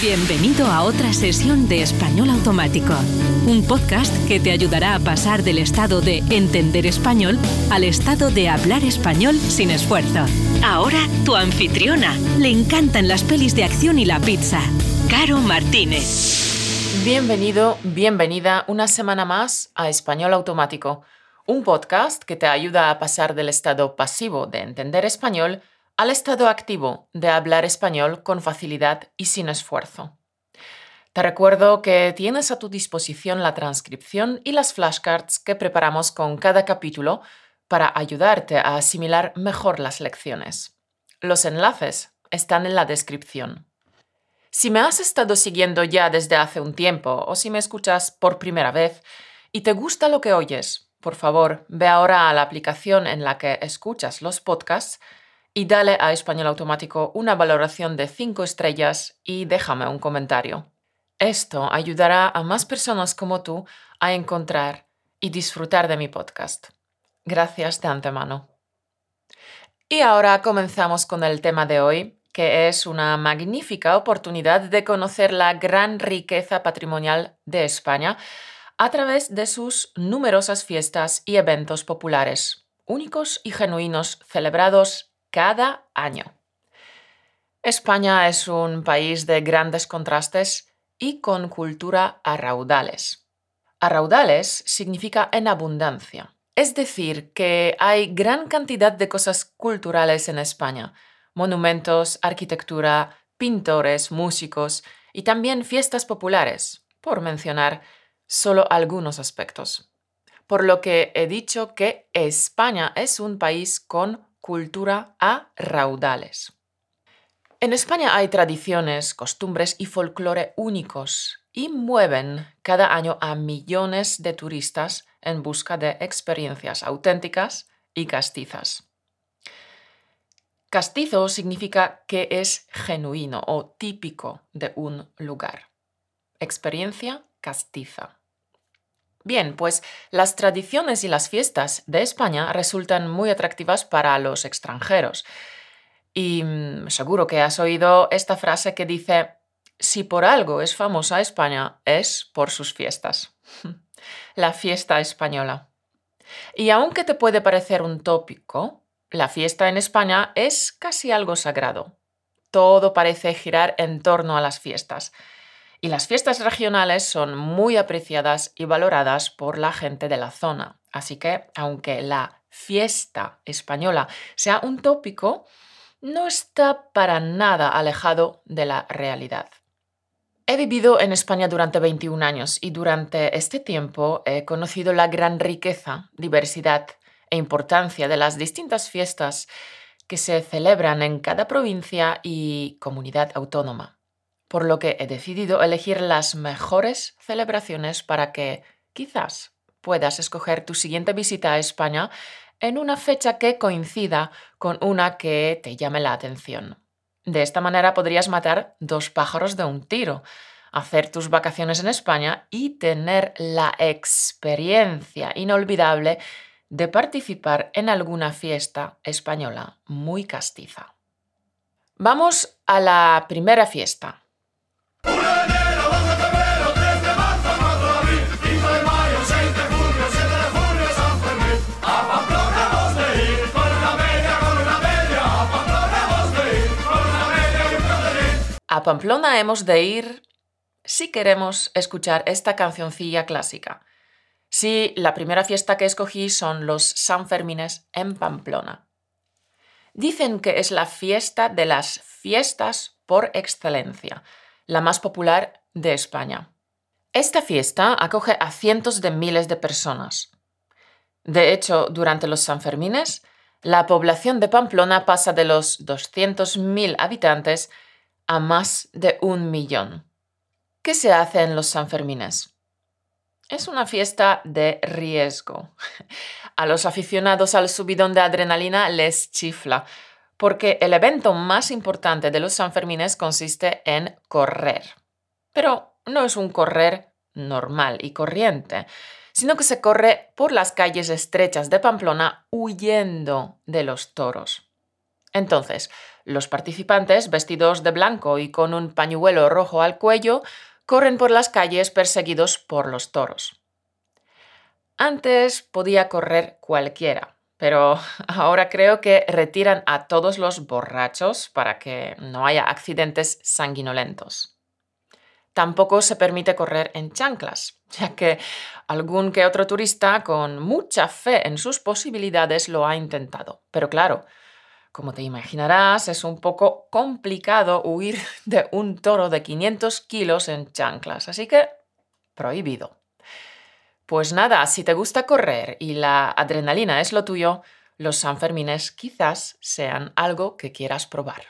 Bienvenido a otra sesión de Español Automático, un podcast que te ayudará a pasar del estado de entender español al estado de hablar español sin esfuerzo. Ahora tu anfitriona. Le encantan las pelis de acción y la pizza. Caro Martínez. Bienvenido, bienvenida una semana más a Español Automático, un podcast que te ayuda a pasar del estado pasivo de entender español al estado activo de hablar español con facilidad y sin esfuerzo. Te recuerdo que tienes a tu disposición la transcripción y las flashcards que preparamos con cada capítulo para ayudarte a asimilar mejor las lecciones. Los enlaces están en la descripción. Si me has estado siguiendo ya desde hace un tiempo o si me escuchas por primera vez y te gusta lo que oyes, por favor, ve ahora a la aplicación en la que escuchas los podcasts y dale a Español Automático una valoración de 5 estrellas y déjame un comentario. Esto ayudará a más personas como tú a encontrar y disfrutar de mi podcast. Gracias de antemano. Y ahora comenzamos con el tema de hoy, que es una magnífica oportunidad de conocer la gran riqueza patrimonial de España a través de sus numerosas fiestas y eventos populares, únicos y genuinos celebrados cada año. España es un país de grandes contrastes y con cultura a raudales. A raudales significa en abundancia, es decir, que hay gran cantidad de cosas culturales en España, monumentos, arquitectura, pintores, músicos y también fiestas populares, por mencionar solo algunos aspectos. Por lo que he dicho que España es un país con cultura a raudales. En España hay tradiciones, costumbres y folclore únicos y mueven cada año a millones de turistas en busca de experiencias auténticas y castizas. Castizo significa que es genuino o típico de un lugar. Experiencia castiza. Bien, pues las tradiciones y las fiestas de España resultan muy atractivas para los extranjeros. Y mm, seguro que has oído esta frase que dice, si por algo es famosa España, es por sus fiestas. la fiesta española. Y aunque te puede parecer un tópico, la fiesta en España es casi algo sagrado. Todo parece girar en torno a las fiestas y las fiestas regionales son muy apreciadas y valoradas por la gente de la zona. Así que, aunque la fiesta española sea un tópico, no está para nada alejado de la realidad. He vivido en España durante 21 años y durante este tiempo he conocido la gran riqueza, diversidad e importancia de las distintas fiestas que se celebran en cada provincia y comunidad autónoma por lo que he decidido elegir las mejores celebraciones para que quizás puedas escoger tu siguiente visita a España en una fecha que coincida con una que te llame la atención. De esta manera podrías matar dos pájaros de un tiro, hacer tus vacaciones en España y tener la experiencia inolvidable de participar en alguna fiesta española muy castiza. Vamos a la primera fiesta, Pamplona hemos de ir si queremos escuchar esta cancioncilla clásica. Sí, la primera fiesta que escogí son los Sanfermines en Pamplona. Dicen que es la fiesta de las fiestas por excelencia la más popular de España. Esta fiesta acoge a cientos de miles de personas. De hecho, durante los Sanfermines, la población de Pamplona pasa de los 200.000 habitantes a más de un millón. ¿Qué se hace en los Sanfermines? Es una fiesta de riesgo. A los aficionados al subidón de adrenalina les chifla, porque el evento más importante de los Sanfermines consiste en correr. Pero no es un correr normal y corriente, sino que se corre por las calles estrechas de Pamplona huyendo de los toros. Entonces, los participantes, vestidos de blanco y con un pañuelo rojo al cuello, corren por las calles perseguidos por los toros. Antes podía correr cualquiera, pero ahora creo que retiran a todos los borrachos para que no haya accidentes sanguinolentos. Tampoco se permite correr en chanclas, ya que algún que otro turista con mucha fe en sus posibilidades lo ha intentado. Pero claro, como te imaginarás, es un poco complicado huir de un toro de 500 kilos en chanclas, así que prohibido. Pues nada, si te gusta correr y la adrenalina es lo tuyo, los Sanfermines quizás sean algo que quieras probar.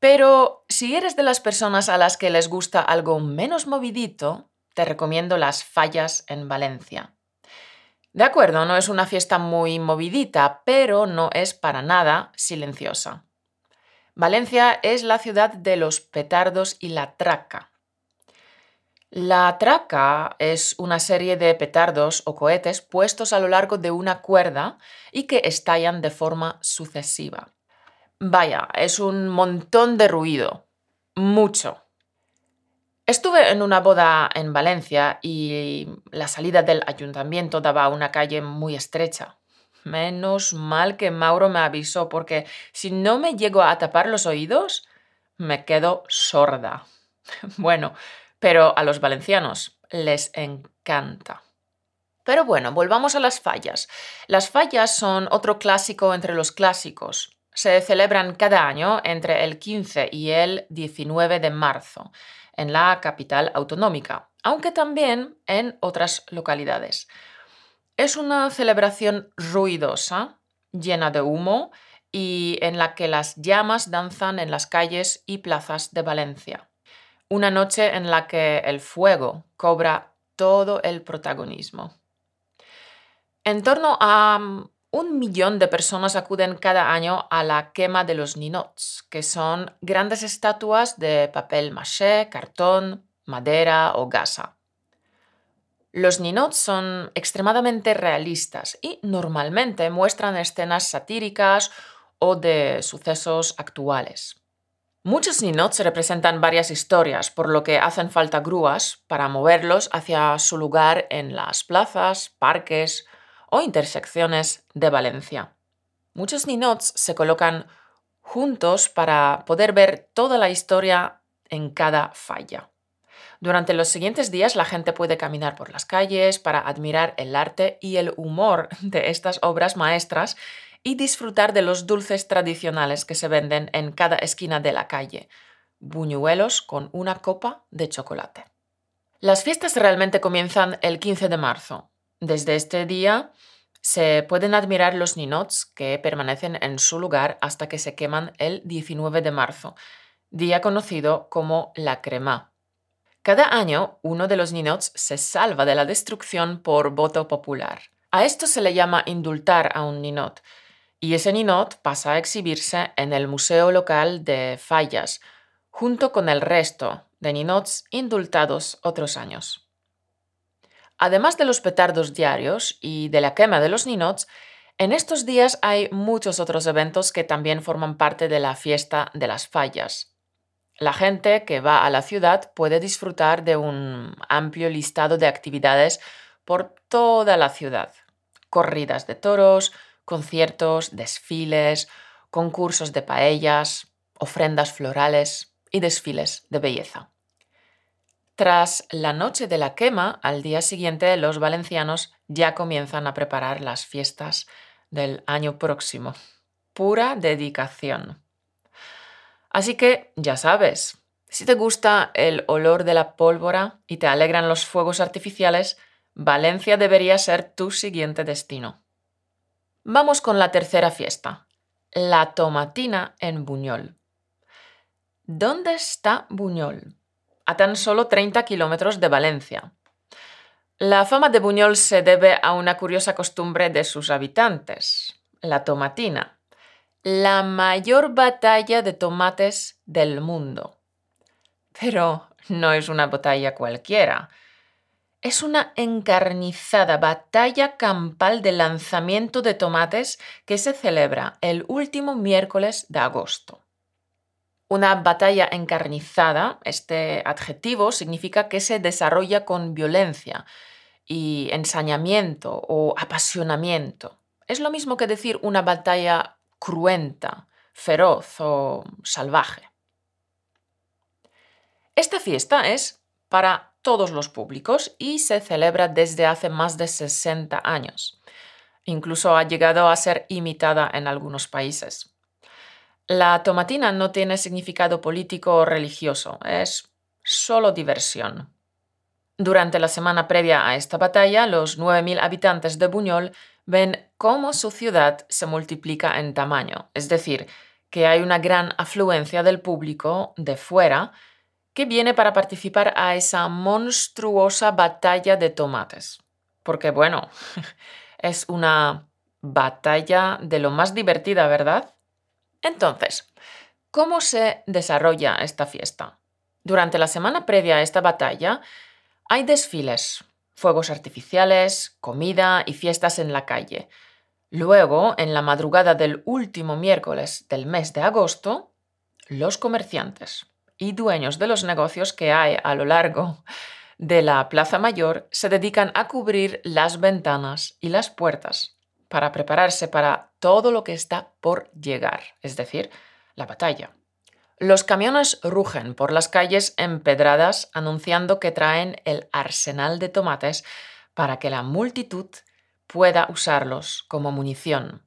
Pero si eres de las personas a las que les gusta algo menos movidito, te recomiendo las fallas en Valencia. De acuerdo, no es una fiesta muy movidita, pero no es para nada silenciosa. Valencia es la ciudad de los petardos y la traca. La traca es una serie de petardos o cohetes puestos a lo largo de una cuerda y que estallan de forma sucesiva. Vaya, es un montón de ruido. Mucho. Estuve en una boda en Valencia y la salida del ayuntamiento daba a una calle muy estrecha. Menos mal que Mauro me avisó porque si no me llego a tapar los oídos, me quedo sorda. Bueno, pero a los valencianos les encanta. Pero bueno, volvamos a las fallas. Las fallas son otro clásico entre los clásicos se celebran cada año entre el 15 y el 19 de marzo en la capital autonómica, aunque también en otras localidades. Es una celebración ruidosa, llena de humo y en la que las llamas danzan en las calles y plazas de Valencia. Una noche en la que el fuego cobra todo el protagonismo. En torno a un millón de personas acuden cada año a la quema de los ninots, que son grandes estatuas de papel maché, cartón, madera o gasa. Los ninots son extremadamente realistas y normalmente muestran escenas satíricas o de sucesos actuales. Muchos ninots representan varias historias, por lo que hacen falta grúas para moverlos hacia su lugar en las plazas, parques o intersecciones de Valencia. Muchos ninots se colocan juntos para poder ver toda la historia en cada falla. Durante los siguientes días la gente puede caminar por las calles para admirar el arte y el humor de estas obras maestras y disfrutar de los dulces tradicionales que se venden en cada esquina de la calle, buñuelos con una copa de chocolate. Las fiestas realmente comienzan el 15 de marzo, desde este día se pueden admirar los ninots que permanecen en su lugar hasta que se queman el 19 de marzo, día conocido como la crema. Cada año uno de los ninots se salva de la destrucción por voto popular. A esto se le llama indultar a un ninot, y ese ninot pasa a exhibirse en el museo local de Fallas, junto con el resto de ninots indultados otros años. Además de los petardos diarios y de la quema de los ninots, en estos días hay muchos otros eventos que también forman parte de la fiesta de las fallas. La gente que va a la ciudad puede disfrutar de un amplio listado de actividades por toda la ciudad. Corridas de toros, conciertos, desfiles, concursos de paellas, ofrendas florales y desfiles de belleza. Tras la noche de la quema, al día siguiente los valencianos ya comienzan a preparar las fiestas del año próximo. Pura dedicación. Así que, ya sabes, si te gusta el olor de la pólvora y te alegran los fuegos artificiales, Valencia debería ser tu siguiente destino. Vamos con la tercera fiesta, la tomatina en Buñol. ¿Dónde está Buñol? A tan solo 30 kilómetros de Valencia. La fama de Buñol se debe a una curiosa costumbre de sus habitantes, la tomatina, la mayor batalla de tomates del mundo. Pero no es una batalla cualquiera. es una encarnizada batalla campal de lanzamiento de tomates que se celebra el último miércoles de agosto. Una batalla encarnizada, este adjetivo significa que se desarrolla con violencia y ensañamiento o apasionamiento. Es lo mismo que decir una batalla cruenta, feroz o salvaje. Esta fiesta es para todos los públicos y se celebra desde hace más de 60 años. Incluso ha llegado a ser imitada en algunos países. La tomatina no tiene significado político o religioso, es solo diversión. Durante la semana previa a esta batalla, los 9.000 habitantes de Buñol ven cómo su ciudad se multiplica en tamaño, es decir, que hay una gran afluencia del público de fuera que viene para participar a esa monstruosa batalla de tomates. Porque bueno, es una batalla de lo más divertida, ¿verdad? Entonces, ¿cómo se desarrolla esta fiesta? Durante la semana previa a esta batalla hay desfiles, fuegos artificiales, comida y fiestas en la calle. Luego, en la madrugada del último miércoles del mes de agosto, los comerciantes y dueños de los negocios que hay a lo largo de la Plaza Mayor se dedican a cubrir las ventanas y las puertas para prepararse para todo lo que está por llegar, es decir, la batalla. Los camiones rugen por las calles empedradas anunciando que traen el arsenal de tomates para que la multitud pueda usarlos como munición.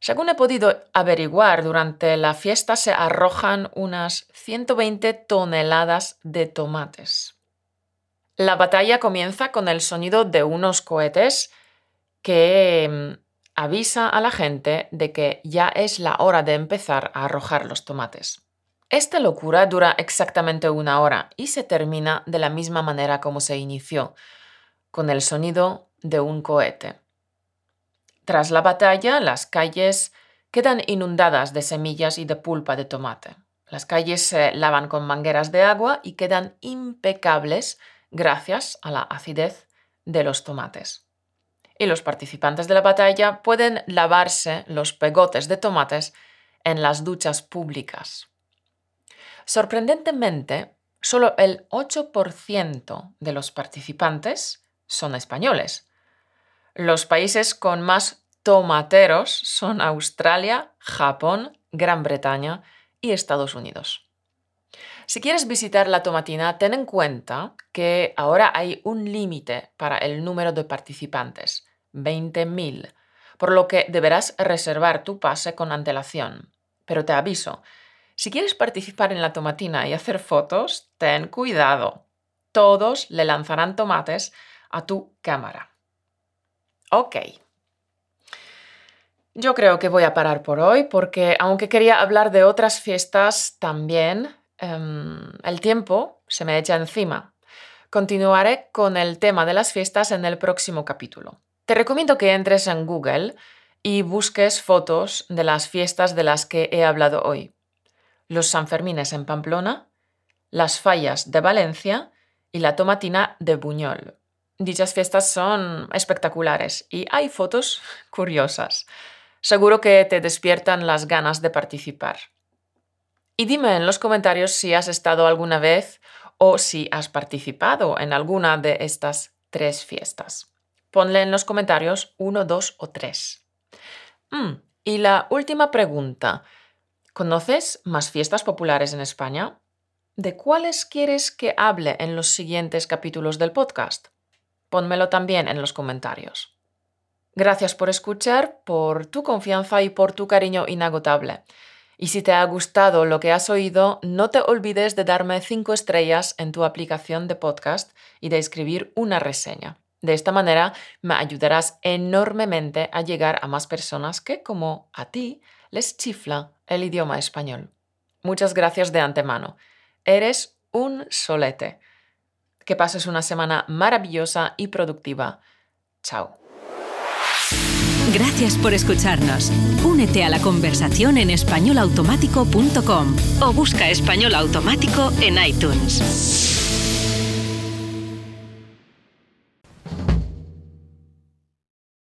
Según he podido averiguar, durante la fiesta se arrojan unas 120 toneladas de tomates. La batalla comienza con el sonido de unos cohetes que mm, avisa a la gente de que ya es la hora de empezar a arrojar los tomates. Esta locura dura exactamente una hora y se termina de la misma manera como se inició, con el sonido de un cohete. Tras la batalla, las calles quedan inundadas de semillas y de pulpa de tomate. Las calles se lavan con mangueras de agua y quedan impecables gracias a la acidez de los tomates y los participantes de la batalla pueden lavarse los pegotes de tomates en las duchas públicas. Sorprendentemente, solo el 8% de los participantes son españoles. Los países con más tomateros son Australia, Japón, Gran Bretaña y Estados Unidos. Si quieres visitar la tomatina, ten en cuenta que ahora hay un límite para el número de participantes, 20.000, por lo que deberás reservar tu pase con antelación. Pero te aviso, si quieres participar en la tomatina y hacer fotos, ten cuidado. Todos le lanzarán tomates a tu cámara. Ok. Yo creo que voy a parar por hoy porque aunque quería hablar de otras fiestas también, em, el tiempo se me echa encima. Continuaré con el tema de las fiestas en el próximo capítulo. Te recomiendo que entres en Google y busques fotos de las fiestas de las que he hablado hoy. Los Sanfermines en Pamplona, las Fallas de Valencia y la Tomatina de Buñol. Dichas fiestas son espectaculares y hay fotos curiosas. Seguro que te despiertan las ganas de participar. Y dime en los comentarios si has estado alguna vez o si has participado en alguna de estas tres fiestas. Ponle en los comentarios uno, dos o tres. Mm, y la última pregunta. ¿Conoces más fiestas populares en España? ¿De cuáles quieres que hable en los siguientes capítulos del podcast? Pónmelo también en los comentarios. Gracias por escuchar, por tu confianza y por tu cariño inagotable. Y si te ha gustado lo que has oído, no te olvides de darme 5 estrellas en tu aplicación de podcast y de escribir una reseña. De esta manera me ayudarás enormemente a llegar a más personas que, como a ti, les chifla el idioma español. Muchas gracias de antemano. Eres un solete. Que pases una semana maravillosa y productiva. Chao. Gracias por escucharnos. Únete a la conversación en españolautomático.com o busca español automático en iTunes.